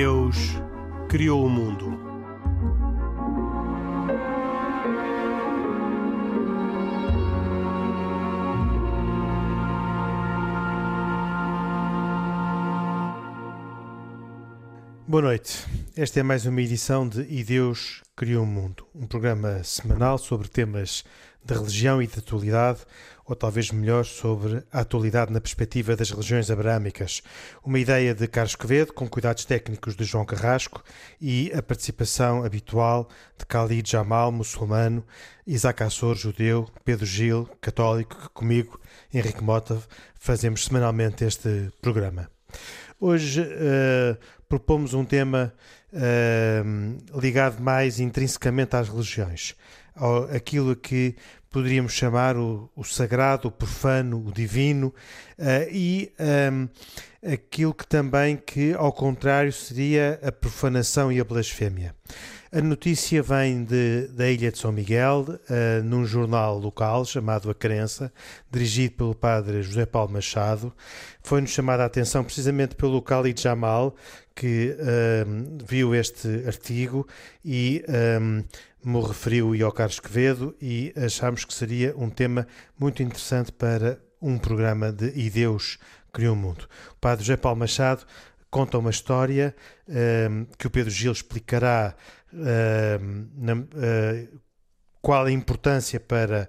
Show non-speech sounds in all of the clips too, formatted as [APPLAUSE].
Deus criou o mundo. Boa noite. Esta é mais uma edição de E Deus Criou o Mundo, um programa semanal sobre temas de religião e de atualidade, ou talvez melhor, sobre a atualidade na perspectiva das religiões abrâmicas. Uma ideia de Carlos Quevedo, com cuidados técnicos de João Carrasco e a participação habitual de Khalid Jamal, muçulmano, Isaac Assor, judeu, Pedro Gil, católico, que comigo, Henrique Mota, fazemos semanalmente este programa. Hoje uh, propomos um tema uh, ligado mais intrinsecamente às religiões aquilo que poderíamos chamar o, o sagrado, o profano, o divino uh, e um, aquilo que também que ao contrário seria a profanação e a blasfémia. A notícia vem de, da ilha de São Miguel, uh, num jornal local chamado A Crença, dirigido pelo padre José Paulo Machado. Foi-nos chamada a atenção precisamente pelo Khalid Jamal, que uh, viu este artigo e um, me referiu ao Carlos Quevedo e achámos que seria um tema muito interessante para um programa de E Deus Criou o Mundo. O padre José Paulo Machado conta uma história uh, que o Pedro Gil explicará na, uh, qual a importância para,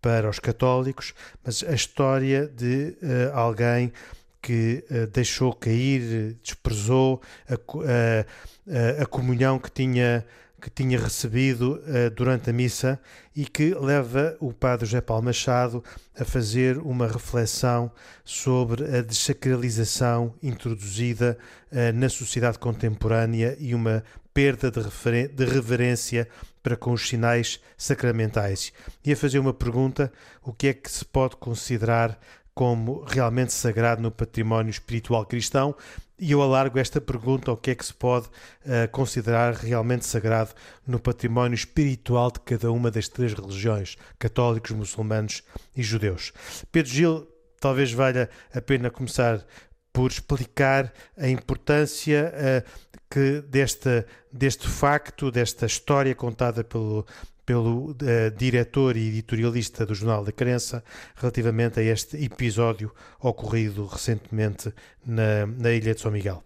para os católicos, mas a história de alguém que deixou cair, desprezou a, a, a comunhão que tinha que tinha recebido uh, durante a missa e que leva o padre José Paulo Machado a fazer uma reflexão sobre a desacralização introduzida uh, na sociedade contemporânea e uma perda de, de reverência para com os sinais sacramentais. E a fazer uma pergunta: o que é que se pode considerar como realmente sagrado no património espiritual cristão e eu alargo esta pergunta ao que é que se pode uh, considerar realmente sagrado no património espiritual de cada uma das três religiões, católicos, muçulmanos e judeus. Pedro Gil, talvez valha a pena começar por explicar a importância uh, que desta, deste facto, desta história contada pelo, pelo uh, diretor e editorialista do Jornal da Crença relativamente a este episódio ocorrido recentemente na, na Ilha de São Miguel.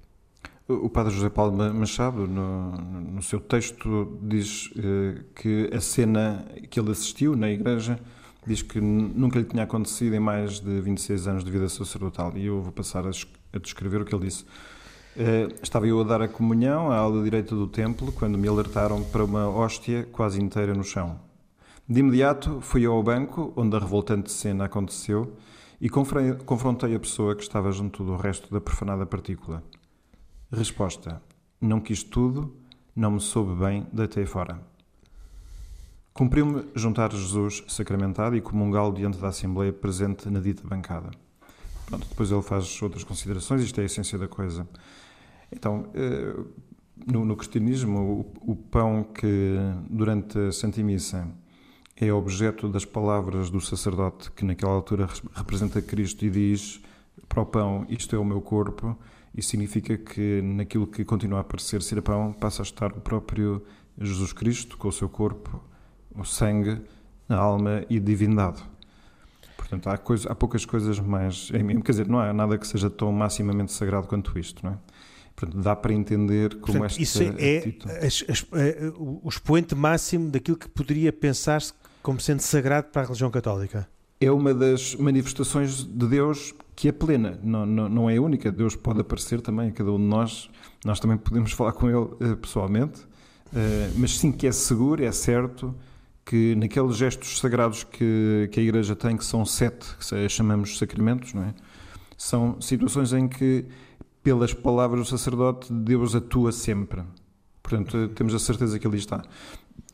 O padre José Paulo Machado, no, no seu texto, diz uh, que a cena que ele assistiu na igreja diz que nunca lhe tinha acontecido em mais de 26 anos de vida sacerdotal. E eu vou passar a, a descrever o que ele disse. Uh, estava eu a dar a comunhão à aula direita do templo quando me alertaram para uma hóstia quase inteira no chão. De imediato fui ao banco onde a revoltante cena aconteceu e confrontei a pessoa que estava junto do resto da profanada partícula. Resposta: Não quis tudo, não me soube bem, deitei fora. Cumpriu-me juntar Jesus sacramentado e comungá-lo diante da Assembleia presente na dita bancada. Pronto, depois ele faz outras considerações, isto é a essência da coisa. Então, eh, no, no cristianismo, o, o, pão que durante a Santa Missa é objeto das palavras do sacerdote que naquela altura representa Cristo e diz para o pão, isto é o meu corpo, isso significa que naquilo que continua a parecer ser pão passa a estar o próprio Jesus Cristo com o seu corpo, o sangue, a alma e a divindade. Portanto, há, coisa, há poucas coisas mais. Quer dizer, não há nada que seja tão maximamente sagrado quanto isto, não é? Portanto, dá para entender como Portanto, esta isso é, é é, o expoente máximo daquilo que poderia pensar-se como sendo sagrado para a religião católica. É uma das manifestações de Deus que é plena, não, não, não é única. Deus pode aparecer também a cada um de nós, nós também podemos [LAUGHS] falar com Ele uh, pessoalmente, uh, mas sim que é seguro, é certo que naqueles gestos sagrados que, que a Igreja tem, que são sete, que chamamos sacramentos, não é? são situações em que pelas palavras do sacerdote, Deus atua sempre. Portanto, temos a certeza que ali está.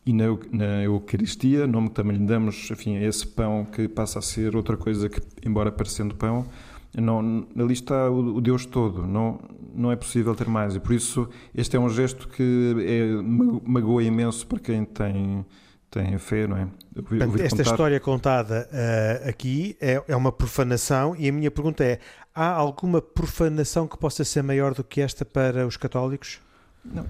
E na, na Eucaristia, nome que também lhe damos, enfim, a esse pão que passa a ser outra coisa que, embora parecendo pão, não, ali está o, o, Deus todo, não, não é possível ter mais. E por isso, este é um gesto que é, magoa imenso para quem tem tem fé, não é? Portanto, esta contar... história contada uh, aqui é, é, uma profanação e a minha pergunta é: há alguma profanação que possa ser maior do que esta para os católicos? Não,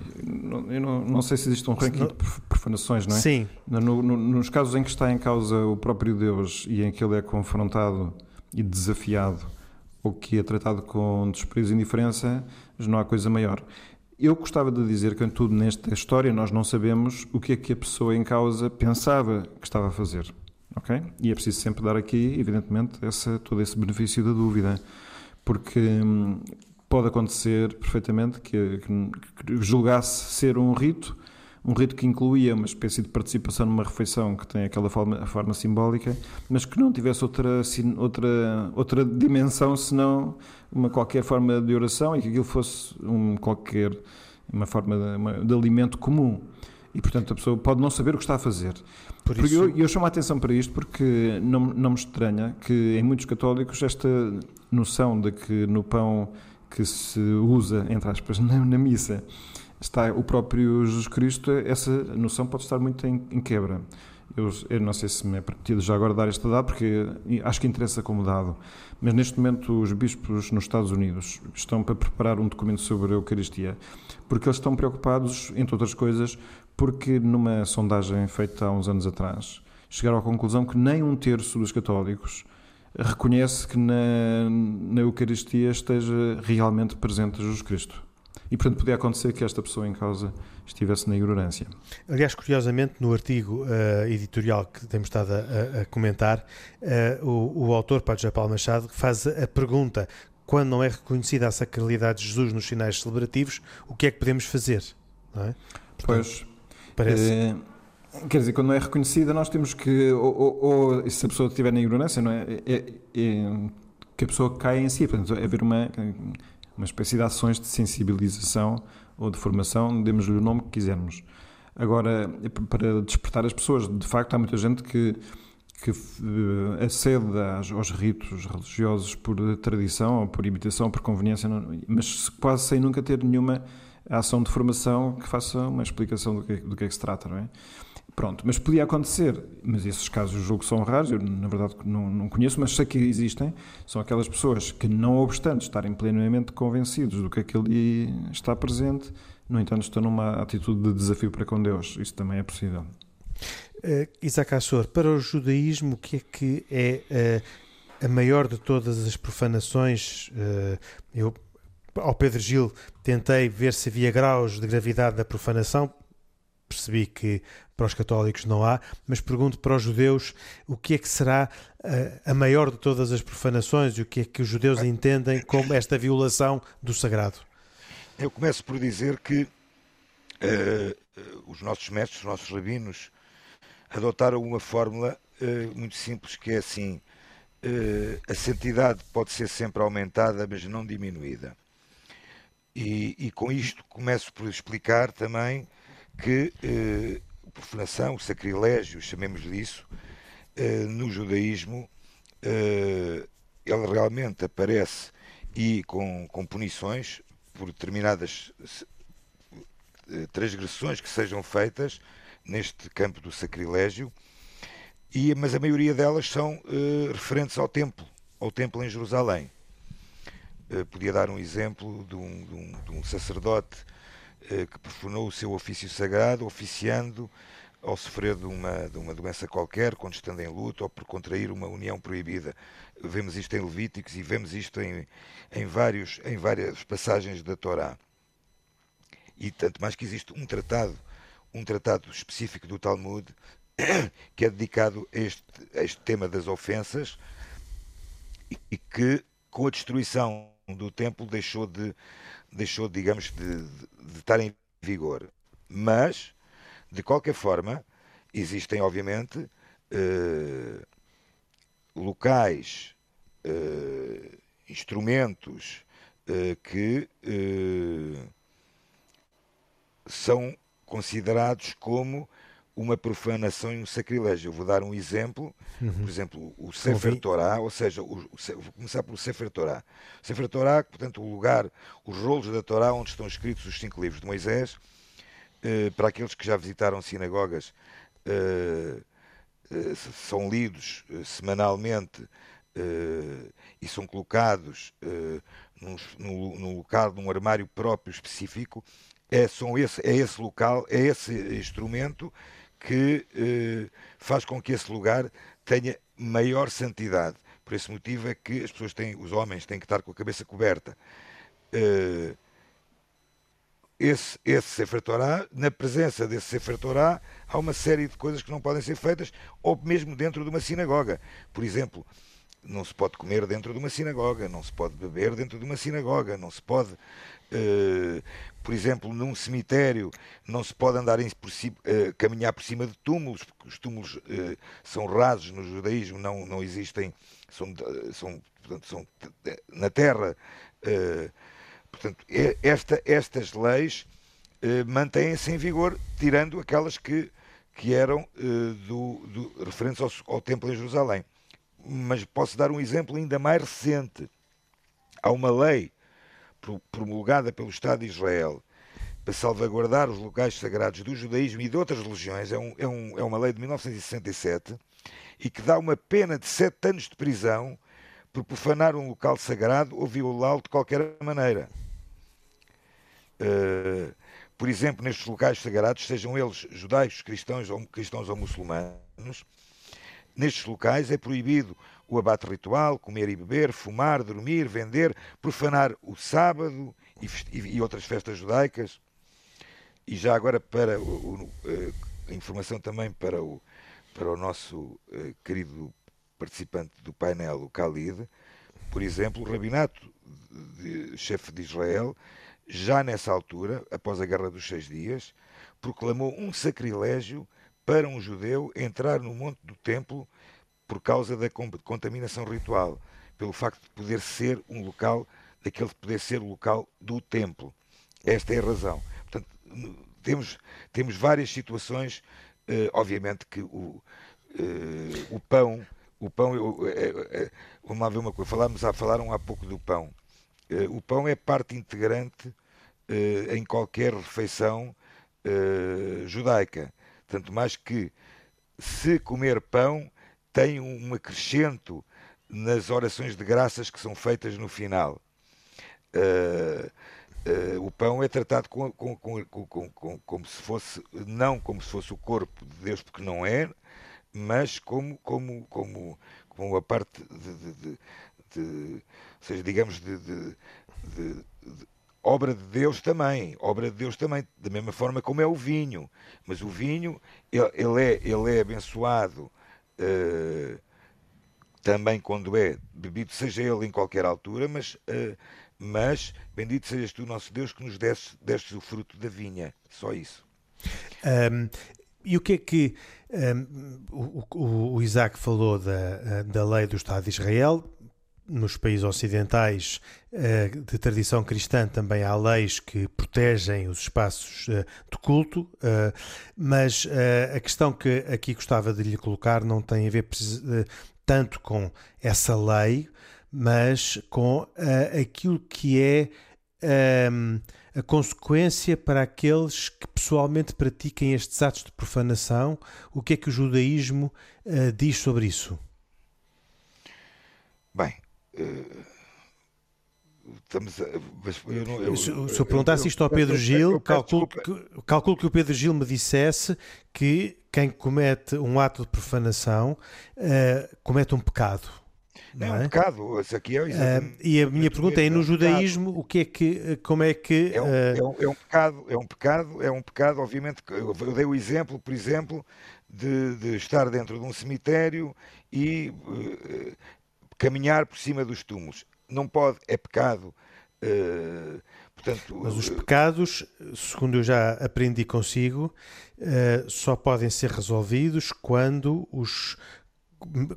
eu não, não, sei se existe um ranking de profanações, não é? Sim. No, no, nos casos em que está em causa o próprio Deus e em que ele é confrontado e desafiado, ou que é tratado com desprezo e indiferença, não há coisa maior. Eu gostava de dizer que, em tudo nesta história, nós não sabemos o que é que a pessoa em causa pensava que estava a fazer. Ok? E é preciso sempre dar aqui, evidentemente, essa, todo esse benefício da dúvida. Porque hum, pode acontecer perfeitamente que, que, que, julgasse ser um rito, um rito que incluía uma espécie de participação numa refeição que tem aquela forma, forma simbólica, mas que não tivesse outra, outra, outra dimensão senão uma qualquer forma de oração e que aquilo fosse um qualquer uma forma de, uma, de alimento comum. E, portanto, a pessoa pode não saber o que está a fazer. Por isso... eu, eu chamo a atenção para isto porque não, não me estranha que em muitos católicos esta noção de que no pão que se usa, entre aspas, na, na missa, está o próprio Jesus Cristo, essa noção pode estar muito em, em quebra. Eu, eu, não sei se me é permitido já agora dar esta dado, porque acho que interessa como dado, mas neste momento os bispos nos Estados Unidos estão para preparar um documento sobre a Eucaristia, porque eles estão preocupados, entre outras coisas, porque numa sondagem feita há uns anos atrás, chegaram à conclusão que nem um terço dos católicos reconhece que na, na Eucaristia esteja realmente presente Jesus Cristo. E, portanto, podia acontecer que esta pessoa em causa estivesse na ignorância. Aliás, curiosamente, no artigo uh, editorial que temos estado a, a comentar, uh, o, o, autor, Padre Japal Machado, faz a pergunta: quando não é reconhecida a sacralidade de Jesus nos sinais celebrativos, o que é que podemos fazer? É? Portanto, pois. Parece. É Quer dizer, quando não é reconhecida, nós temos que, ou, ou, ou se a pessoa estiver na ignorância, não é? É, é? é, que a pessoa caia em si. Portanto, é haver uma, uma espécie de ações de sensibilização ou de formação, demos-lhe o nome que quisermos. Agora, para despertar as pessoas, de facto, há muita gente que, que uh, acede aos, ritos religiosos por tradição, ou por imitação, por conveniência, mas quase sem nunca ter nenhuma ação de formação que faça uma explicação do que, do que é que se trata, não é? Pronto, mas podia acontecer, mas esses casos julgo são raros, eu na verdade não, não conheço, mas sei que existem, são aquelas pessoas que não obstante estarem plenamente convencidos do que aquele está presente, no entanto estão numa atitude de desafio para com Deus, isso também é possível. Uh, Isaac Assor, para o judaísmo o que é que é uh, a maior de todas as profanações? Uh, eu ao Pedro Gil tentei ver se havia graus de gravidade da profanação, percebi que para os católicos não há, mas pergunto para os judeus o que é que será eh, a maior de todas as profanações e o que é que os judeus entendem como esta violação do sagrado. Eu começo por dizer que uh, os nossos mestres, os nossos rabinos, adotaram uma fórmula uh, muito simples que é assim: uh, a santidade pode ser sempre aumentada, mas não diminuída. E, e com isto começo por explicar também que eh, profanação, sacrilégio, chamemos-lhe isso, eh, no judaísmo, eh, ele realmente aparece e com, com punições por determinadas eh, transgressões que sejam feitas neste campo do sacrilégio, e, mas a maioria delas são eh, referentes ao templo, ao templo em Jerusalém. Eh, podia dar um exemplo de um, de um, de um sacerdote que profanou o seu ofício sagrado, oficiando ao sofrer de uma, de uma doença qualquer, quando estando em luto ou por contrair uma união proibida. Vemos isto em Levíticos e vemos isto em, em, vários, em várias passagens da Torá. E tanto mais que existe um tratado, um tratado específico do Talmud, [COUGHS] que é dedicado a este, a este tema das ofensas e que, com a destruição do templo deixou de, deixou, digamos, de, de, de estar em vigor. Mas, de qualquer forma, existem, obviamente, eh, locais, eh, instrumentos eh, que eh, são considerados como uma profanação e um sacrilégio. Eu vou dar um exemplo, uhum. por exemplo, o Sefer Torah, ou seja, o, vou começar pelo Sefer Torah. O Sefer Torah, portanto, o lugar, os rolos da Torá onde estão escritos os cinco livros de Moisés, eh, para aqueles que já visitaram sinagogas, eh, eh, são lidos semanalmente e são colocados num, num, num local, num armário próprio específico, é, são esse, é esse local, é esse instrumento que faz com que esse lugar tenha maior santidade. Por esse motivo é que as pessoas têm, os homens têm que estar com a cabeça coberta. Uh, esse, esse Sefer Torah, na presença desse Sefer Torah, há uma série de coisas que não podem ser feitas, ou mesmo dentro de uma sinagoga. Por exemplo, não se pode comer dentro de uma sinagoga, não se pode beber dentro de uma sinagoga, não se pode, uh, por exemplo, num cemitério, não se pode andar em, por uh, caminhar por cima de túmulos, porque os túmulos uh, são rasos no judaísmo, não, não existem, são, são, portanto, são na terra Portanto, esta, estas leis mantêm-se em vigor, tirando aquelas que, que eram do, do, referentes ao, ao Templo em Jerusalém. Mas posso dar um exemplo ainda mais recente. Há uma lei promulgada pelo Estado de Israel para salvaguardar os locais sagrados do judaísmo e de outras religiões, é, um, é, um, é uma lei de 1967, e que dá uma pena de sete anos de prisão por profanar um local sagrado ou violá-lo de qualquer maneira. Uh, por exemplo, nestes locais sagrados, sejam eles judaicos, cristãos ou, cristãos ou muçulmanos, nestes locais é proibido o abate ritual, comer e beber, fumar, dormir, vender, profanar o sábado e, outras festas judaicas. E já agora para o, uh, a informação também para o, para o nosso uh, querido participante do painel, o Khalid, por exemplo, o rabinato de chefe de Israel já nessa altura, após a Guerra dos Seis Dias, proclamou um sacrilégio para um judeu entrar no Monte do Templo por causa da contaminação ritual, pelo facto de poder ser um local, daquele de poder ser o local do templo. Esta é a razão. Portanto, temos, temos várias situações, eh, obviamente que o, eh, o pão, o pão, eh, vamos lá ver uma coisa, falámos, falaram há pouco do pão. o pão é parte integrante em qualquer refeição judaica. Tanto mais que, se comer pão, tem um acrescento nas orações de graças que são feitas no final. Uh, uh, o pão é tratado com, com, com, como se fosse, não como se fosse o corpo de Deus, porque não é, mas como, como, como, como a parte de, de, de, de ou seja, digamos, de, de, obra de Deus também, obra de Deus também, da mesma forma como é o vinho. Mas o vinho, ele, ele é, ele é abençoado uh, também quando é bebido, seja ele em qualquer altura, mas, uh, mas bendito sejas tu, nosso Deus, que nos destes, destes o fruto da vinha. Só isso. Um, e o que é que um, o, o, Isaac falou da, da lei do Estado de Israel? Nos países ocidentais eh, de tradição cristã também há leis que protegem os espaços eh, de culto, eh, mas a questão que aqui gostava de lhe colocar não tem a ver tanto com essa lei, mas com aquilo que é a consequência para aqueles que pessoalmente pratiquem estes atos de profanação. O que é que o judaísmo diz sobre isso? Bem, Estamos a, eu não, eu, se, se eu perguntasse isto ao Pedro Gil, calculo que, calculo que o Pedro Gil me dissesse que quem comete um ato de profanação uh, comete um pecado. Não, não é um pecado, isso aqui é uh, E a minha pergunta é, no é judaísmo, o que é que, como é que... É um, uh... é, um, é um, pecado, é um pecado, é um pecado, obviamente, eu dei o exemplo, por exemplo, de, de estar dentro de um cemitério e uh, caminhar por cima dos túmulos. Não pode, é pecado. Uh, portanto, Mas os pecados, segundo eu já aprendi consigo, uh, só podem ser resolvidos quando os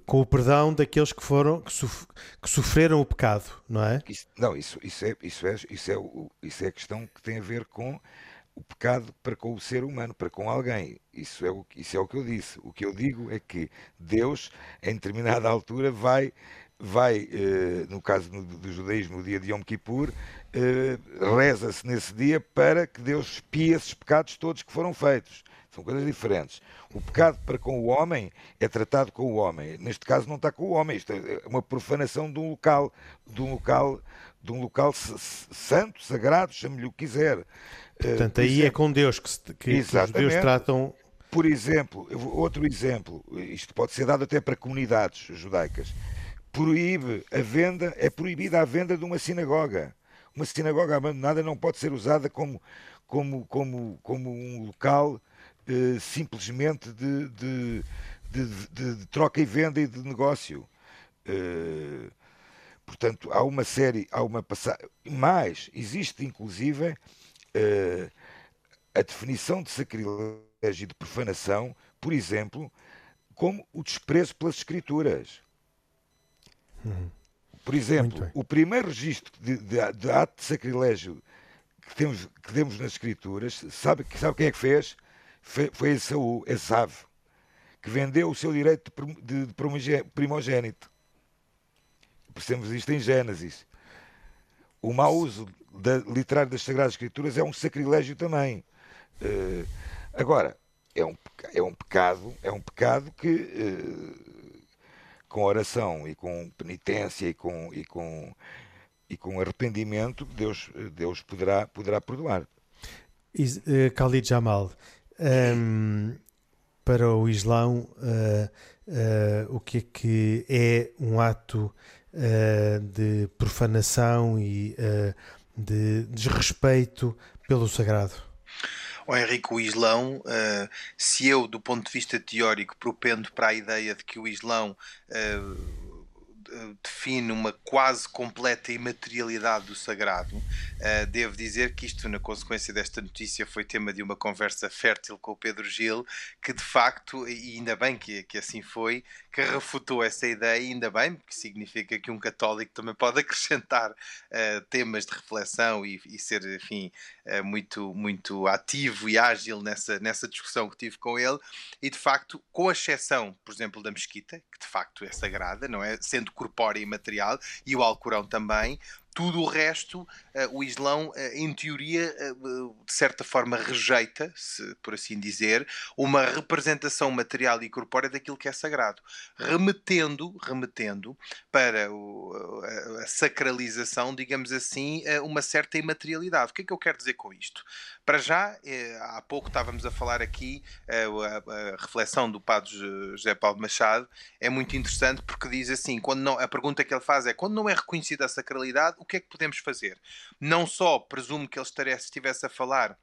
com o perdão daqueles que foram que, sof que sofreram o pecado, não é? Isso, não, isso, isso é isso é isso é, isso é a questão que tem a ver com o pecado para com o ser humano, para com alguém. Isso é o, isso é o que eu disse. O que eu digo é que Deus, em determinada altura, vai vai, eh, no caso do judaísmo, no dia de Yom Kippur, eh, reza-se nesse dia para que Deus espie esses pecados todos que foram feitos. São coisas diferentes. O pecado para com o homem é tratado com o homem. Neste caso não está com o homem. Isto é uma profanação de um local, de um local, de um local santo, sagrado, chame-lhe o que quiser. Eh, Portanto, aí é com Deus que, que, que os judeus tratam. Por exemplo, outro exemplo, isto pode ser dado até para comunidades judaicas. Proíbe a venda, é proibida a venda de uma sinagoga. Uma sinagoga abandonada não pode ser usada como, como, como, como um local eh, simplesmente de, de, de, de, troca e venda e de negócio. Uh, portanto, há uma série, há uma passagem. Mais, existe inclusive uh, a definição de sacrilégio e de profanação, por exemplo, como o desprezo pelas escrituras. Uhum. Por exemplo, o primeiro registro de, de, de, ato de sacrilégio que temos, que temos nas escrituras, sabe, sabe quem é que fez? foi, foi Esaú, Esav, que vendeu o seu direito de, de primogênito. Percebemos isto em Gênesis. O mau uso da, literário das Sagradas Escrituras é um sacrilégio também. Uh, agora, é um, é um pecado, é um pecado que uh, com oração e com penitência e com, e com, e com arrependimento Deus, Deus poderá, poderá perdoar. Uh, Khalid Jamal, um, para o Islão, uh, uh, o que é que é um ato de profanação e de desrespeito pelo sagrado? Oh, Henrique, o Islão, uh, se eu, do ponto de vista teórico, propendo para a ideia de que o Islão uh, define uma quase completa imaterialidade do sagrado. Uh, devo dizer que isto, na consequência desta notícia, foi tema de uma conversa fértil com o Pedro Gil, que de facto, e ainda bem que, que assim foi, que refutou essa ideia, ainda bem, porque significa que um católico também pode [LAUGHS] acrescentar uh, temas de reflexão e, e ser, enfim, uh, muito, muito ativo e ágil nessa, nessa discussão que tive com ele. E de facto, com exceção, por exemplo, da mesquita, que de facto é sagrada, não é? Sendo corpórea e material, e o Alcorão também, tudo o resto, uh, o Islão, uh, em teoria, uh, de certa forma, rejeita, se, por assim dizer, uma representação material e corpórea daquilo que é sagrado, remetendo, remetendo para a, sacralização, digamos assim, uma certa imaterialidade. O que é que eu quero dizer com isto? Para já, há pouco estávamos a falar aqui, a, a reflexão do Padre José Paulo Machado é muito interessante porque diz assim: quando não, a pergunta que ele faz é quando não é reconhecida a sacralidade, o que é que podemos fazer? Não só presumo que ele estivesse a falar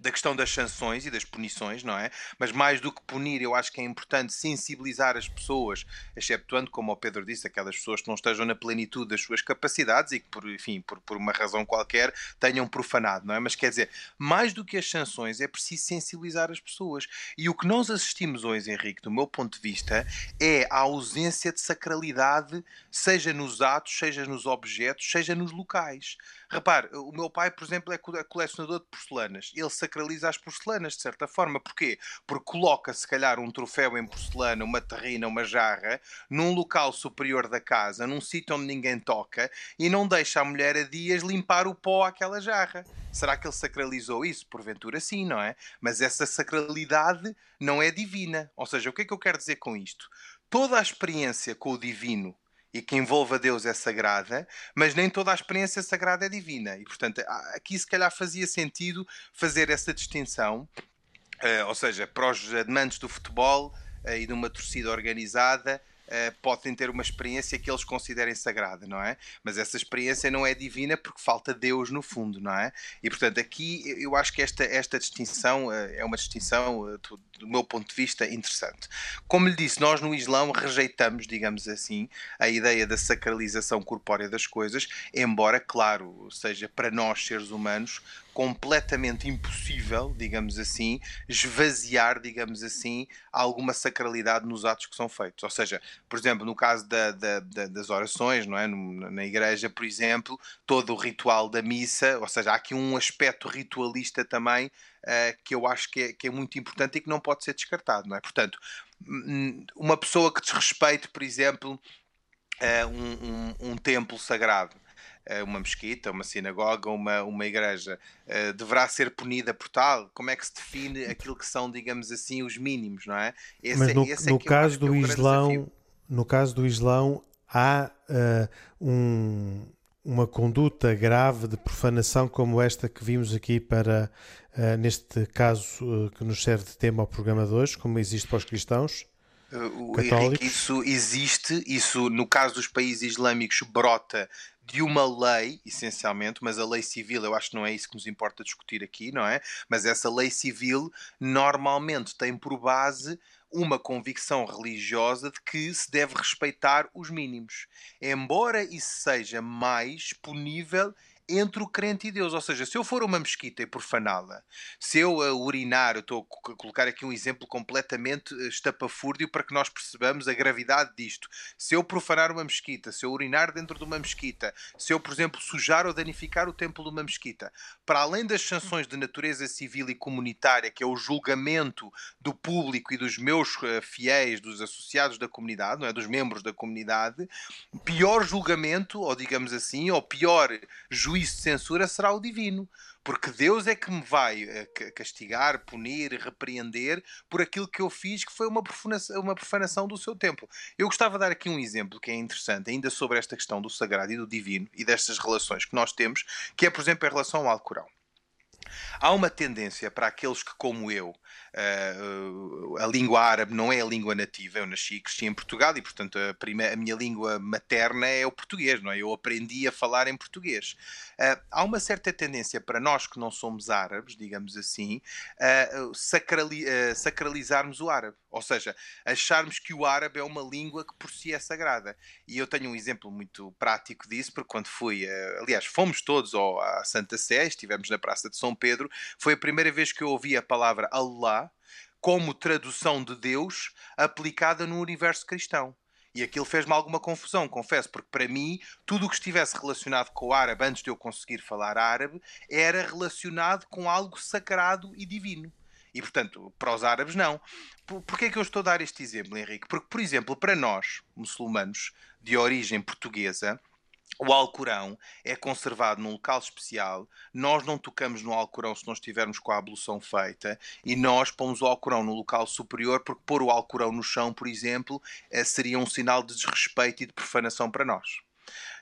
da questão das sanções e das punições, não é? Mas mais do que punir, eu acho que é importante sensibilizar as pessoas, exceptuando, como o Pedro disse, aquelas pessoas que não estejam na plenitude das suas capacidades e que, por, enfim, por, por uma razão qualquer, tenham profanado, não é? Mas quer dizer, mais do que as sanções, é preciso sensibilizar as pessoas. E o que nós assistimos hoje, Henrique, do meu ponto de vista, é a ausência de sacralidade, seja nos atos, seja nos objetos, seja nos locais. Repare, o meu pai, por exemplo, é, é colecionador de porcelanas. Ele sacraliza as porcelanas, de certa forma. Porquê? Porque coloca, se calhar, um troféu em porcelana, uma terrina, uma jarra, num local superior da casa, num sítio onde ninguém toca, e não deixa a mulher a dias limpar o pó àquela jarra. Será que ele sacralizou isso? Porventura sim, não é? Mas essa sacralidade não é divina. Ou seja, o que é que eu quero dizer com isto? Toda a experiência com o divino e que envolve a Deus é sagrada, mas nem toda a experiência sagrada é divina. E, portanto, aqui se calhar fazia sentido fazer essa distinção, uh, ou seja, para os amantes do futebol uh, e de uma torcida organizada, uh, podem ter uma experiência que eles considerem sagrada, não é? Mas essa experiência não é divina porque falta Deus no fundo, não é? E portanto, aqui eu acho que esta, esta distinção uh, é uma distinção, uh, do, do, meu ponto de vista, interessante. Como lhe disse, nós no Islão rejeitamos, digamos assim, a ideia da sacralização corpórea das coisas, embora, claro, seja para nós seres humanos completamente impossível, digamos assim, esvaziar, digamos assim, alguma sacralidade nos atos que são feitos. Ou seja, por exemplo, no caso da, da, da, das orações, não é? na igreja, por exemplo, todo o ritual da missa, ou seja, há aqui um aspecto ritualista também uh, que eu acho que é, que é muito importante e que não pode ser descartado, não é? Portanto, uma pessoa que desrespeite, por exemplo, uh, um, um, um templo sagrado uma mesquita, uma sinagoga, uma, uma igreja, deverá ser punida por tal? Como é que se define aquilo que são, digamos assim, os mínimos, não é? Esse, Mas no, no é caso do é Islão, no caso do Islão, há um uma conduta grave de profanação como esta que vimos aqui para, uh, neste caso uh, que nos serve de tema ao programa de hoje, como existe para os cristãos? Uh, Henrique, isso existe, isso no caso dos países islâmicos brota de uma lei, essencialmente, mas a lei civil, eu acho que não é isso que nos importa discutir aqui, não é? Mas essa lei civil normalmente tem por base uma convicção religiosa de que se deve respeitar os mínimos. Embora isso seja mais punível entre o crente e Deus. Ou seja, se eu for uma mesquita e profaná-la, se eu uh, urinar, eu estou a colocar aqui um exemplo completamente uh, estapafúrdio para que nós percebamos a gravidade disto. Se eu profanar uma mesquita, se eu urinar dentro de uma mesquita, se eu, por exemplo, sujar ou danificar o templo de uma mesquita, para além das sanções de natureza civil e comunitária, que é o julgamento do público e dos meus uh, fiéis, dos associados da comunidade, não é? dos membros da comunidade, pior julgamento, ou digamos assim, ou pior juízo juízo de censura será o divino. Porque Deus é que me vai eh, castigar, punir, repreender por aquilo que eu fiz, que foi uma profanação, uma profanação do seu templo. Eu gostava de dar aqui um exemplo que é interessante, ainda sobre esta questão do sagrado e do divino e destas relações que nós temos, que é, por exemplo, em relação ao Alcorão. Há uma tendência para aqueles que, como eu, Uh, a língua árabe não é a língua nativa. Eu nasci e cresci em Portugal e, portanto, a, a minha língua materna é o português, não é? Eu aprendi a falar em português. Uh, há uma certa tendência para nós que não somos árabes, digamos assim, uh, sacrali sacralizarmos o árabe. Ou seja, acharmos que o árabe é uma língua que por si é sagrada. E eu tenho um exemplo muito prático disso, porque quando fui, aliás, fomos todos ao, à Santa Sé, estivemos na Praça de São Pedro, foi a primeira vez que eu ouvi a palavra Allah como tradução de Deus aplicada no universo cristão. E aquilo fez-me alguma confusão, confesso, porque para mim tudo o que estivesse relacionado com o árabe antes de eu conseguir falar árabe era relacionado com algo sagrado e divino. E portanto, para os árabes, não. Porquê é que eu estou a dar este exemplo, Henrique? Porque, por exemplo, para nós, muçulmanos de origem portuguesa, o Alcorão é conservado num local especial. Nós não tocamos no Alcorão se não estivermos com a ablução feita. E nós pomos o Alcorão no local superior, porque pôr o Alcorão no chão, por exemplo, eh, seria um sinal de desrespeito e de profanação para nós.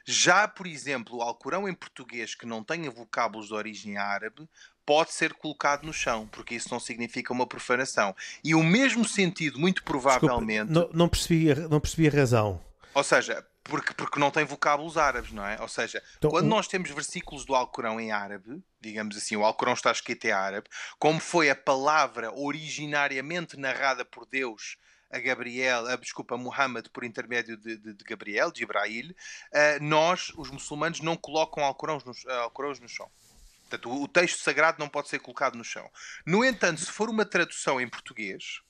Já, por exemplo, o Alcorão em português que não tenha vocábulos de origem árabe pode ser colocado no chão, porque isso não significa uma profanação. E o mesmo sentido, muito provavelmente. Desculpe, não, não, percebi, não percebi a razão. Ou seja, porque, porque não tem vocábulos árabes, não é? Ou seja, então, quando nós temos versículos do Alcorão em árabe, digamos assim, o Alcorão está escrito em árabe, como foi a palavra originariamente narrada por Deus a Gabriel, a, desculpa, a Muhammad por intermédio de, de, de Gabriel, de Ibrahim, uh, nós, os muçulmanos, não colocam Alcorãos no, uh, Alcorãos no chão. Portanto, o, o texto sagrado não pode ser colocado no chão. No entanto, se for uma tradução em português,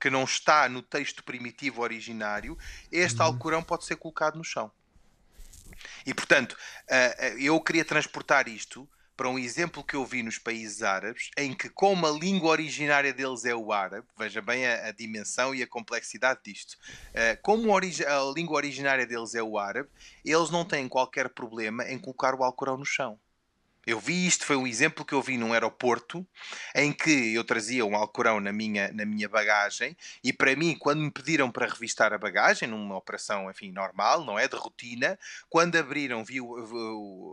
que não está no texto primitivo originário, este uhum. Alcorão pode ser colocado no chão. E portanto, eu queria transportar isto para um exemplo que eu vi nos países árabes, em que, como a língua originária deles é o árabe, veja bem a, a dimensão e a complexidade disto, como a, a língua originária deles é o árabe, eles não têm qualquer problema em colocar o Alcorão no chão. Eu vi isto, foi um exemplo que eu vi num aeroporto em que eu trazia um Alcorão na minha, na minha bagagem e para mim, quando me pediram para revistar a bagagem, numa operação, enfim, normal, não é? De rotina, quando abriram, viu,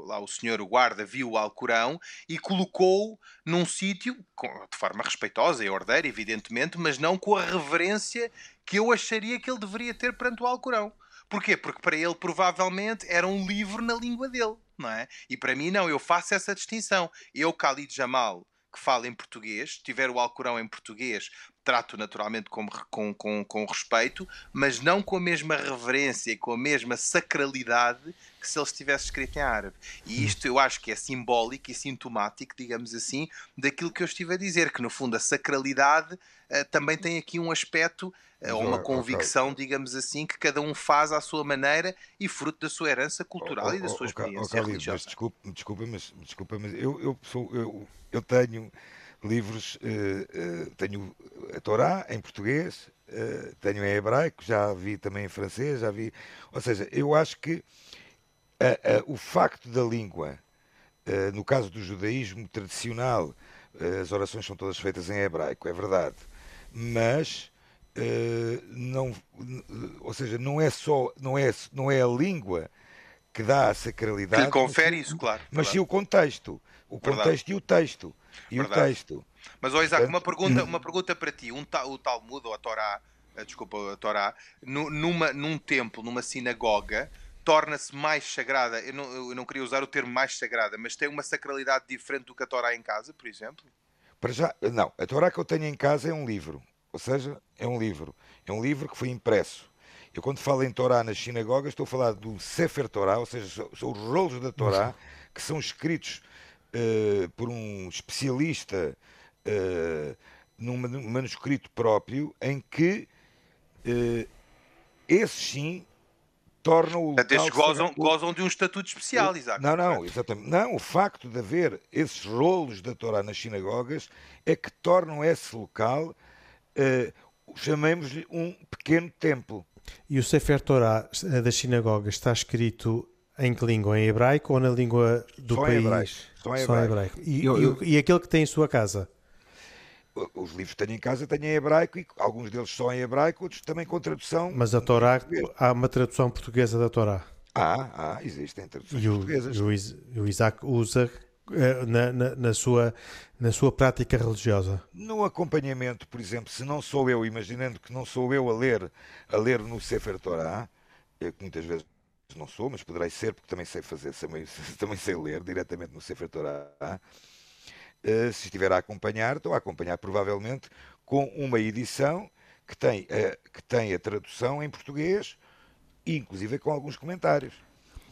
lá o senhor, o guarda, viu o Alcorão e colocou num sítio, de forma respeitosa e ordeira, evidentemente, mas não com a reverência que eu acharia que ele deveria ter perante o Alcorão. Porquê? Porque para ele provavelmente era um livro na língua dele, não é? E para mim não, eu faço essa distinção. Eu, Khalid Jamal, que fala em português, tiver o Alcorão em português, trato naturalmente com, com, com, com respeito, mas não com a mesma reverência e com a mesma sacralidade que se ele estivesse escrito em árabe. E hum. isto eu acho que é simbólico e sintomático, digamos assim, daquilo que eu estive a dizer, que no fundo a sacralidade uh, também tem aqui um aspecto ou uma convicção, okay. digamos assim, que cada um faz à sua maneira e fruto da sua herança cultural oh, oh, e da sua experiência oh, religiosa. Mas desculpa, desculpa, mas, desculpa, mas eu, eu, sou, eu, eu tenho livros, uh, uh, tenho a Torá em português, uh, tenho em hebraico, já vi também em francês, já vi. Ou seja, eu acho que a, a, o facto da língua, no caso do judaísmo tradicional, as orações são todas feitas em hebraico, é verdade, mas não, ou seja, não é só, não é, não é a língua que dá a sacralidade. Que confere mas, isso, claro. Mas sim o contexto. O contexto Verdade. e o texto. E Verdade. o texto. Mas, oh, Isaac, uma pergunta, [CLEARS THROAT] uma pergunta para ti. Um, o Talmud, ou a Torá, desculpa, a Torá, numa, num templo, numa sinagoga, torna-se mais sagrada. Eu não, eu não queria usar o termo mais sagrada, mas tem uma sacralidade diferente do que a Torá em casa, por exemplo? Para já, não. A Torá que eu tenho em casa é um livro. Ou seja, é um livro. É um livro que foi impresso. Eu, quando falo em Torá nas sinagogas, estou a falar do Sefer Torá, ou seja, são os rolos da Torá, que são escritos uh, por um especialista uh, num manuscrito próprio, em que uh, esses sim tornam o local... Estes gozam, gozam de um estatuto especial, Isaac. Não, não, exatamente. Não, o facto de haver esses rolos da Torá nas sinagogas é que tornam esse local, uh, chamemos-lhe um pequeno templo. E o Sefer Torá eh, das sinagogas está escrito em que língua? Em hebraico ou na língua do Só país? Em hebraico. Só em hebraico. Só em hebraico. E, eu, eu... e, aquele que tem em sua casa? os livros que tenho em casa têm em hebraico e alguns deles só em hebraico, outros também com tradução. Mas a Torá, há uma tradução portuguesa da Torá. Ah, ah existem traduções e o, portuguesas. E o Isaac usa eh, na, na, na, sua, na sua prática religiosa? No acompanhamento, por exemplo, se não sou eu, imaginando que não sou eu a ler, a ler no Sefer Torá, que muitas vezes não sou, mas poderei ser, porque também sei fazer, [LAUGHS] também, também sei ler diretamente no Sefer Torá eh, se estiver a acompanhar, estou a acompanhar provavelmente com uma edição que tem, uh, que tem a tradução em português, inclusive com alguns comentários.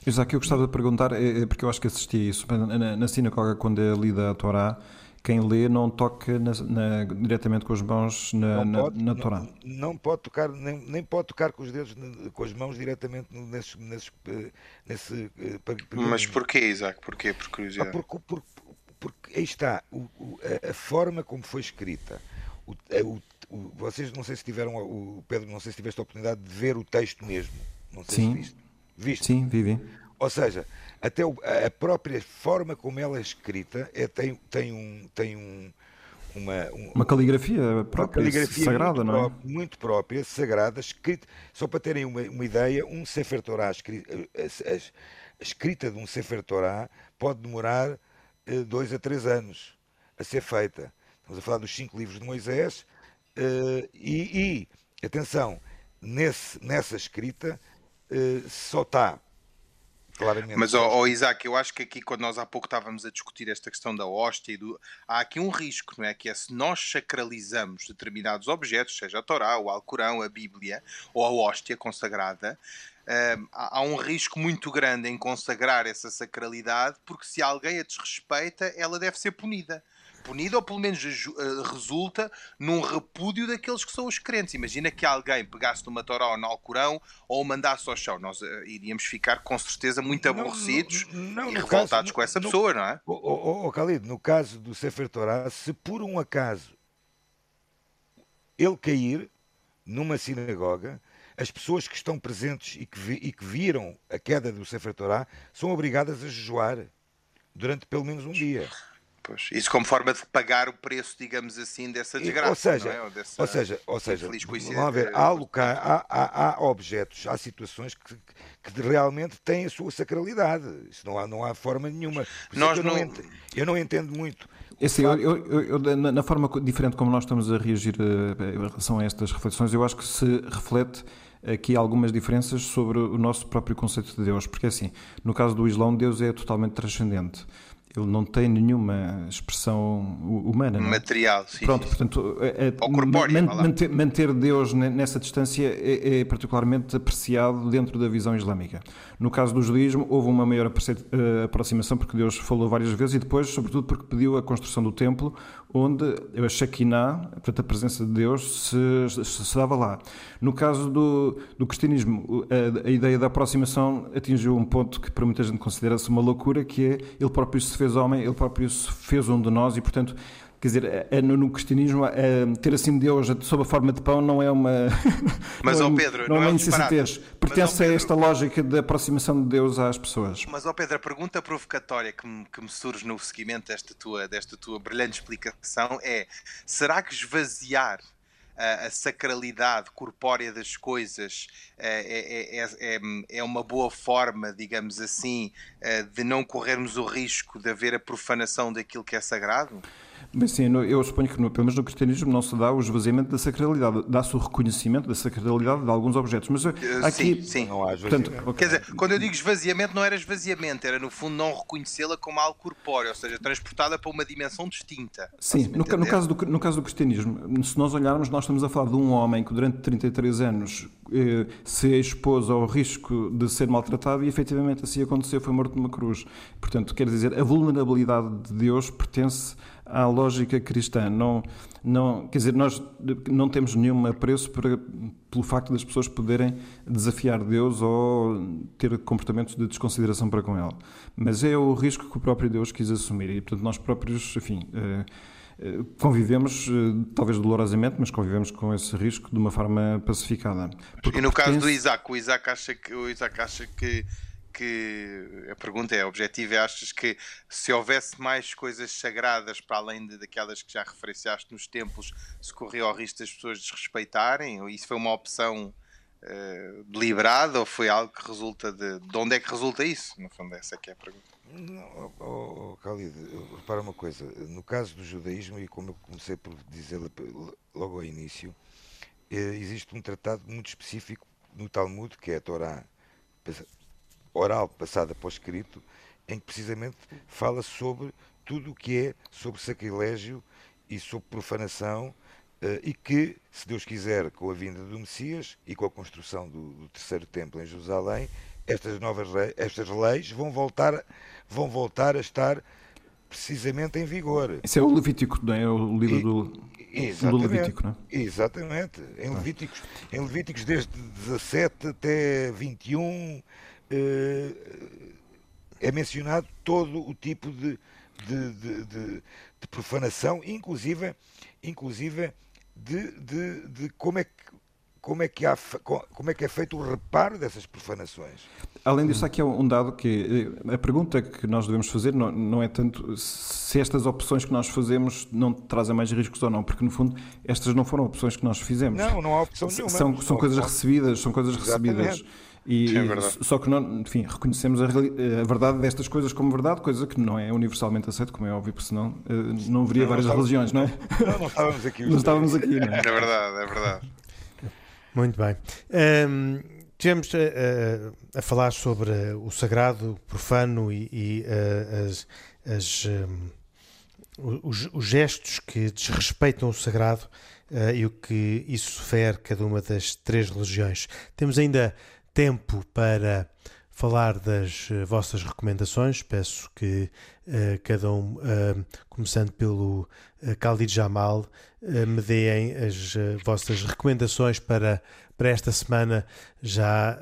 Isaac, eu gostava de perguntar, é, porque eu acho que assisti a isso, na, na sinagoga, quando é lida a Torá, quem lê não toca na, na, diretamente com as mãos na, pode, na, Torá. Não, não, pode tocar, nem, nem pode tocar com os dedos, com as mãos diretamente nesses, nesses, nesse. Mas porquê, Isaac? Porquê? Por curiosidade? Ah, porque, porque, porque aí está o, o, a, a, forma como foi escrita. O, o, vocês não sei se tiveram, o Pedro, não sei se tiveste a oportunidade de ver o texto mesmo. Não sei Sim. se viste. Viste? Sim, vivi. Ou seja, até a própria forma como ela é escrita é, tem, tem, um, tem um, uma, um, uma caligrafia própria, uma caligrafia sagrada, muito não é? Própria, muito própria, sagrada, escrita, só para terem uma, uma ideia, um Sefer Torah, a, escrita de um Sefer Torah pode demorar eh, dois a três anos a ser feita. Estamos a falar dos cinco livros de Moisés eh, e, e atenção, nesse, nessa escrita eh, só está Claramente. Mas, oh, oh, Isaac, eu acho que aqui, quando nós há pouco estávamos a discutir esta questão da hóstia, do... há aqui um risco, não é? Que é se nós sacralizamos determinados objetos, seja a Torá, o Alcorão, a Bíblia ou a hóstia consagrada, há um risco muito grande em consagrar essa sacralidade, porque se alguém a desrespeita, ela deve ser punida. Punida, ou pelo menos uh, resulta num repúdio daqueles que são os crentes. Imagina que alguém pegasse numa Torá ou no Alcorão ou o mandasse ao chão. Nós uh, iríamos ficar com certeza muito aborrecidos não, não, e revoltados caso, com essa pessoa, não é? Oh, oh, oh, Khalid, no caso do Sefer Torá, se por um acaso ele cair numa sinagoga, as pessoas que estão presentes e que, vi, e que viram a queda do Sefer Torá são obrigadas a jejuar durante pelo menos um dia. Pois, isso como forma de pagar o preço, digamos assim, dessa desgraça. Ou seja, é? ou, dessa, ou seja, ou seja vamos ver, há, há, há, há, objetos, há situações que, que realmente têm a sua sacralidade. Isso não há, não há forma nenhuma. Nós eu, não... eu não entendo muito. É assim, eu, eu, eu, na, na, forma diferente como nós estamos a reagir eh, em relação a estas reflexões, eu acho que se reflete aqui algumas diferenças sobre o nosso próprio conceito de Deus, porque assim, no caso do Islão, Deus é totalmente transcendente ele não tem nenhuma expressão humana. É? Material, sim. Pronto, sim. portanto, é, é manter, manter, Deus nessa distância é, é, particularmente apreciado dentro da visão islâmica. No caso do judaísmo, houve uma maior eh, aproximação porque Deus falou várias vezes e depois, sobretudo, porque pediu a construção do templo, onde a Shekinah, portanto, a presença de Deus, se, se dava lá. No caso do, do cristianismo, a, a ideia da aproximação atingiu um ponto que para muita gente considera-se uma loucura, que é ele próprio se fez homem, ele próprio se fez um de nós e, portanto, Quer dizer, é, no, no, cristianismo, é, ter assim Deus sob a forma de pão não é uma. [LAUGHS] Mas, não, Pedro, não, não é uma um insensatez. Pertence Pedro, a esta lógica de aproximação de Deus às pessoas. Mas, ó Pedro, a pergunta provocatória que me, que me surge no seguimento desta tua, desta tua brilhante explicação é: será que esvaziar a, a sacralidade corpórea das coisas é, é, é, é, uma boa forma, digamos assim, de não corrermos o risco de haver a profanação daquilo que é sagrado? Bem, sim, eu suponho que no, pelo menos no cristianismo não se dá o esvaziamento da sacralidade, dá-se o reconhecimento da sacralidade de alguns objetos. Mas aqui, sim, sim. Não há portanto, Quer dizer, quando eu digo esvaziamento, não era esvaziamento, era no fundo não reconhecê-la como algo corpóreo, ou seja, transportada para uma dimensão distinta. Sim, no, no, caso do, no caso do cristianismo, se nós olharmos, nós estamos a falar de um homem que durante 33 anos eh, se expôs ao risco de ser maltratado e efetivamente assim aconteceu, foi morto numa cruz. Portanto, quer dizer, a vulnerabilidade de Deus pertence à lógica cristã. Não, não, quer dizer, nós não temos nenhum apreço para, pelo facto das pessoas poderem desafiar Deus ou ter comportamentos de desconsideração para com Ele. Mas é o risco que o próprio Deus quis assumir e, portanto, nós próprios, enfim. Eh, eh, convivemos, eh, talvez dolorosamente, mas convivemos com esse risco de uma forma pacificada. Porque e no caso do Isaac, o Isaac acha que, o Isaac acha que que a pergunta é objetiva, achas que se houvesse mais coisas sagradas para além de, daquelas que já referenciaste nos templos, se corria o risco das pessoas desrespeitarem? Ou isso foi uma opção uh, deliberada ou foi algo que resulta de... De onde é que resulta isso? No fundo, essa é que é a pergunta. Não, oh, oh, Khalid, repara uma coisa, no caso do judaísmo, e como eu comecei por dizer logo ao início, eh, existe um tratado muito específico no Talmud, que é a Torá oral passada para o escrito, em que precisamente fala sobre tudo o que é sobre sacrilégio e sobre profanação Uh, e que, se Deus quiser, com a vinda do Messias e com a construção do, do terceiro templo em Jerusalém, estas novas leis, estas leis vão voltar, vão voltar a estar precisamente em vigor. Isso é o Levítico, não é? O livro do, do Levítico, não é? Exatamente. Em Levíticos, em Levíticos desde 17 até 21 eh, é mencionado todo o tipo de, de, de, de, profanação, inclusive, inclusive de, como é que como é, que há, como é que é feito o reparo dessas profanações? Além disso, aqui é um dado que eh, a pergunta que nós devemos fazer não, não é tanto se estas opções que nós fazemos não trazem mais riscos ou não, porque no fundo estas não foram opções que nós fizemos. Não, não há opção nenhuma. São, são coisas recebidas, são coisas Exatamente. recebidas. E, é só que, não, enfim, reconhecemos a, a, verdade destas coisas como verdade, coisa que não é universalmente aceita, como é óbvio, porque senão uh, não haveria não, várias não religiões, não é? Não, não estávamos aqui. [LAUGHS] não estávamos aqui, não é? É verdade, é verdade. Muito bem. Um, tivemos a, a, falar sobre o sagrado, o profano e, e as, as um, os, os, gestos que desrespeitam o sagrado uh, e o que isso sofre cada uma das três religiões. Temos ainda tempo para falar das uh, vossas recomendações. Peço que uh, cada um, uh, começando pelo uh, Khalid Jamal, me deem as vossas recomendações para, para esta semana, já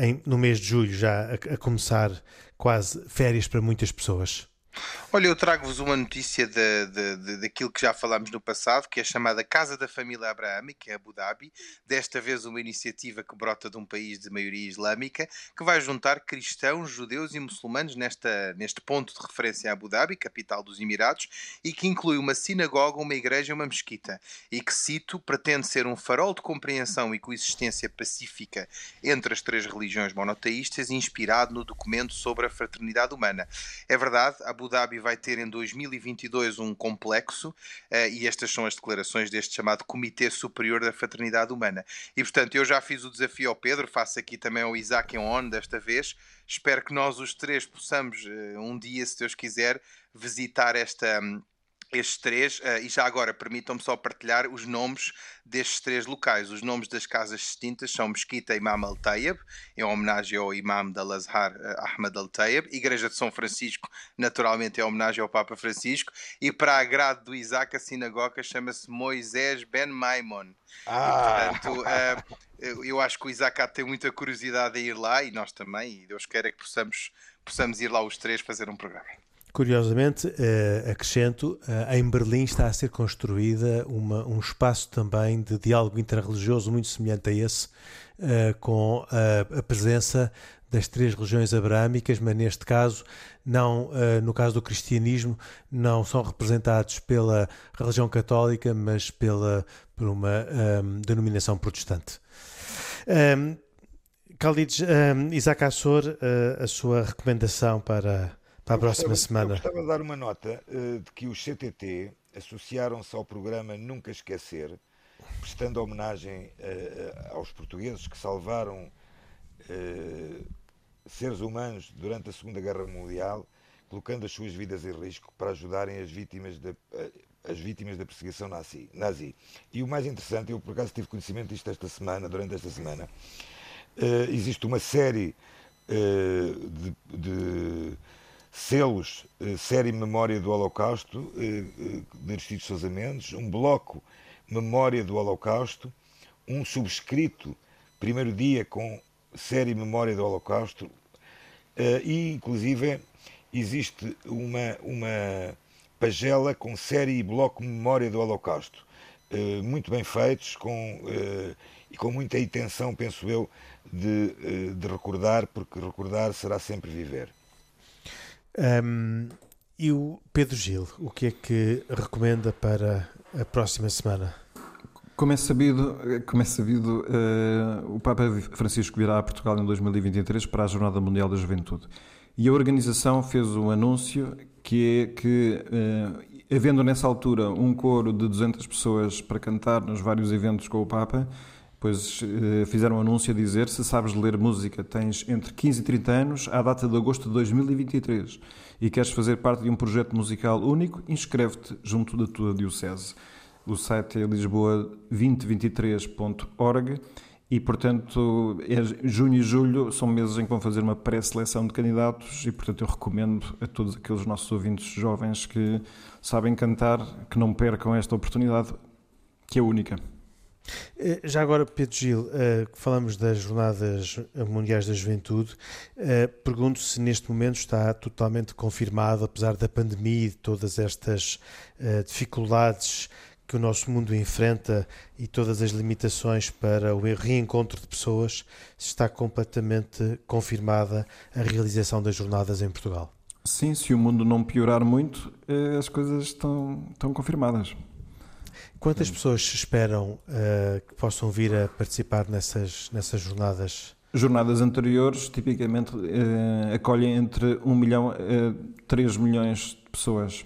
em, no mês de julho, já a, a começar quase férias para muitas pessoas. Olha, eu trago-vos uma notícia de, de, de, daquilo que já falámos no passado, que é chamada Casa da Família Abrahamica, é Abu Dhabi. Desta vez, uma iniciativa que brota de um país de maioria islâmica, que vai juntar cristãos, judeus e muçulmanos nesta, neste ponto de referência a Abu Dhabi, capital dos Emirados, e que inclui uma sinagoga, uma igreja e uma mesquita. E que, cito, pretende ser um farol de compreensão e coexistência pacífica entre as três religiões monoteístas, inspirado no documento sobre a fraternidade humana. É verdade, Abu Dhabi vai ter em 2022 um complexo uh, e estas são as declarações deste chamado Comitê Superior da Fraternidade Humana. E portanto, eu já fiz o desafio ao Pedro, faço aqui também ao Isaac em on desta vez. Espero que nós os três possamos uh, um dia, se Deus quiser, visitar esta. Estes três, uh, e já agora permitam-me só partilhar os nomes destes três locais. Os nomes das casas distintas são Mesquita Imam Al-Tayyib, em homenagem ao Imam da Azhar uh, Ahmad Al-Tayyib, Igreja de São Francisco, naturalmente em homenagem ao Papa Francisco, e para agrado do Isaac, a sinagoga chama-se Moisés Ben Maimon. Ah. E, portanto, uh, eu acho que o Isaac ter muita curiosidade em ir lá, e nós também, e Deus queira que possamos, possamos ir lá os três fazer um programa. Curiosamente, uh, acrescento, uh, em Berlim está a ser construída uma, um espaço também de diálogo interreligioso muito semelhante a esse, uh, com a, a, presença das três religiões abraâmicas, mas neste caso, não, no caso do cristianismo, não são representados pela religião católica, mas pela, por uma um, denominação protestante. Um, Khalid um, Isaac Assor, a sua recomendação para para a próxima gostava, semana. Eu gostava de dar uma nota uh, de que os CTT associaram-se ao programa Nunca Esquecer, prestando homenagem uh, aos portugueses que salvaram uh, seres humanos durante a Segunda Guerra Mundial, colocando as suas vidas em risco para ajudarem as vítimas da, as vítimas da perseguição nazi, nazi. E o mais interessante, eu por acaso tive conhecimento disto esta semana, durante esta semana, existe uma série de, de selos, eh, série Memória do Holocausto, eh, eh, de Aristides Sousa Mendes, um bloco Memória do Holocausto, um subscrito, primeiro dia com série Memória do Holocausto, e inclusive existe uma, uma pagela com série e bloco Memória do Holocausto, muito bem feitos com, e com muita intenção, penso eu, de, de recordar, porque recordar será sempre viver. Um, e o Pedro Gil, o que é que recomenda para a próxima semana? Como é sabido, como é sabido uh, o Papa Francisco virá a Portugal em 2023 para a Jornada Mundial da Juventude. E a organização fez um anúncio que é que, uh, havendo nessa altura um coro de 200 pessoas para cantar nos vários eventos com o Papa, Pois uh, fizeram um anúncio a dizer: se sabes ler música, tens entre 15 e 30 anos, à data de agosto de 2023, e queres fazer parte de um projeto musical único, inscreve-te junto da tua Diocese. O site é lisboa2023.org e, portanto, é junho e julho são meses em que vão fazer uma pré-seleção de candidatos e, portanto, eu recomendo a todos aqueles nossos ouvintes jovens que sabem cantar que não percam esta oportunidade, que é única. Eh, já agora, Pedro Gil, uh, falamos das Jornadas Mundiais da Juventude. Uh, pergunto se neste momento está totalmente confirmado, apesar da pandemia e de todas estas dificuldades que o nosso mundo enfrenta e todas as limitações para o reencontro de pessoas, se está completamente confirmada a realização das jornadas em Portugal. Sim, se o mundo não piorar muito, as coisas estão, estão confirmadas. Quantas pessoas se esperam uh, que possam vir a participar nessas, nessas jornadas? Jornadas anteriores, tipicamente, uh, acolhem entre 1 milhão a 3 milhões de pessoas.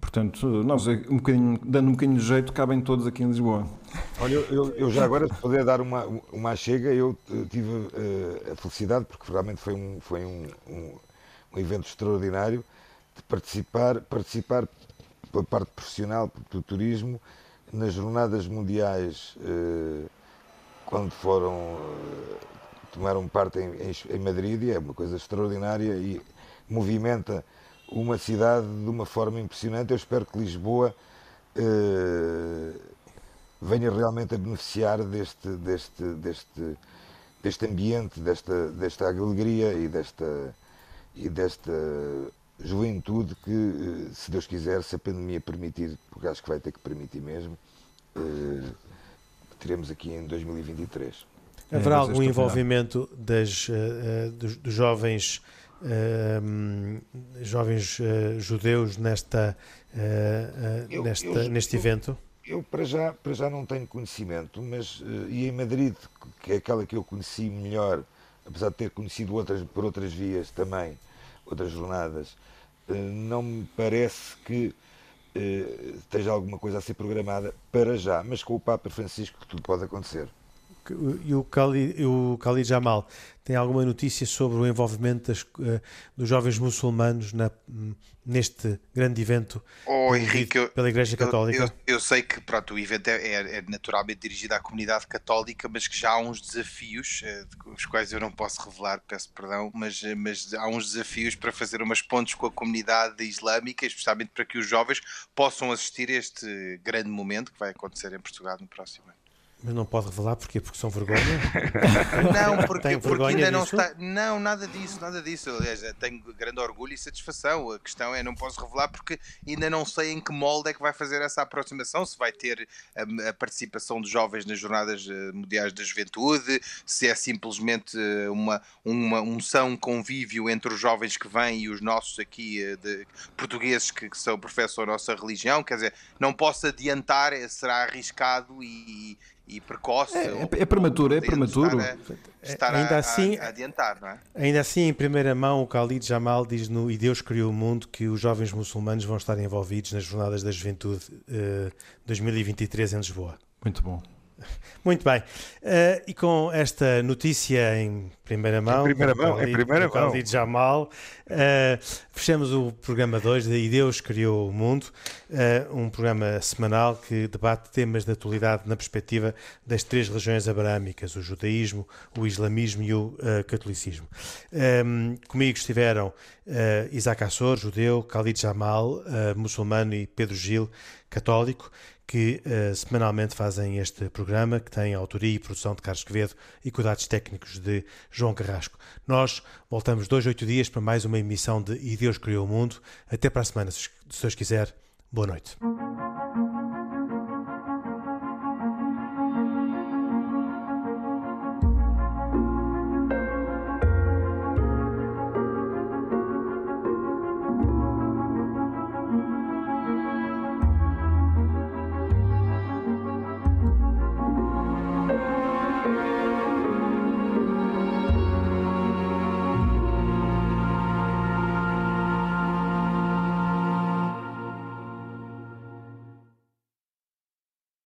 Portanto, nós, um bocadinho, dando um bocadinho de jeito, cabem todos aqui em Lisboa. Olha, eu, eu já agora, se puder dar uma, uma chega, eu tive uh, a felicidade, porque realmente foi um, foi um, um, um evento extraordinário, de participar, participar pela parte profissional do turismo nas jornadas mundiais eh, quando foram eh, tomaram parte em, em, Madrid é uma coisa extraordinária e movimenta uma cidade de uma forma impressionante. Eu espero que Lisboa eh, venha realmente a beneficiar deste, deste, deste, deste ambiente, desta, desta alegria e desta, e desta juventude que, eh, se Deus quiser, se a pandemia permitir, porque acho que vai ter que permitir mesmo, uh, teremos aqui em 2023. Haverá é, algum envolvimento das, uh, dos, dos, jovens uh, jovens judeus nesta, eu, nesta eu, neste eu, evento? Eu para já, para já não tenho conhecimento, mas e em Madrid, que é aquela que eu conheci melhor, apesar de ter conhecido outras por outras vias também, outras jornadas, eh, não me parece que uh, esteja alguma coisa a ser programada para já, mas com o Papa Francisco tudo pode acontecer. E o Khalid, o Khalid Jamal tem alguma notícia sobre o envolvimento das, uh, dos jovens muçulmanos na, neste grande evento oh, Henrique, pela Igreja Católica? Eu, eu, eu, sei que pronto, o evento é, é, é, naturalmente dirigido à comunidade católica, mas que já há uns desafios, uh, os quais eu não posso revelar, peço perdão, mas, mas há uns desafios para fazer umas pontes com a comunidade islâmica, especialmente para que os jovens possam assistir a este grande momento que vai acontecer em Portugal no próximo ano. Mas não pode revelar porquê? Porque são vergonha? [LAUGHS] não, porque, Tem porque ainda não disso? está. Não, nada disso, nada disso. Aliás, tenho grande orgulho e satisfação. A questão é não posso revelar porque ainda não sei em que molde é que vai fazer essa aproximação. Se vai ter a, a participação de jovens nas Jornadas eh, Mundiais da Juventude, se é simplesmente eh, uma, uma unção convívio entre os jovens que vêm e os nossos aqui eh, de, portugueses que, que são professam a nossa religião. Quer dizer, não posso adiantar, será arriscado e e precoce. É, é, é prematuro, é prematuro. Estar, a, estar ainda a, assim, a, adiantar, não é? Ainda assim, em primeira mão, o Khalid Jamal diz no E Deus Criou o Mundo que os jovens muçulmanos vão estar envolvidos nas Jornadas da Juventude uh, 2023 em Lisboa. Muito bom. [LAUGHS] Muito bem. Uh, e com esta notícia em primeira mão, em primeira mão, Khalid, em primeira mão. Khalid Jamal, uh, fechamos o programa 2 de E Deus Criou o Mundo, uh, um programa semanal que debate temas de atualidade na perspectiva das três religiões abraâmicas, o judaísmo, o islamismo e o catolicismo. Um, comigo estiveram Isaac Assor, judeu, Khalid Jamal, muçulmano e Pedro Gil, católico que uh, semanalmente fazem este programa, que tem autoria e produção de Carlos Quevedo e cuidados técnicos de João Carrasco. Nós voltamos dois, oito dias para mais uma emissão de E Deus Criou o Mundo. Até para a semana, se Deus quiser. Boa noite.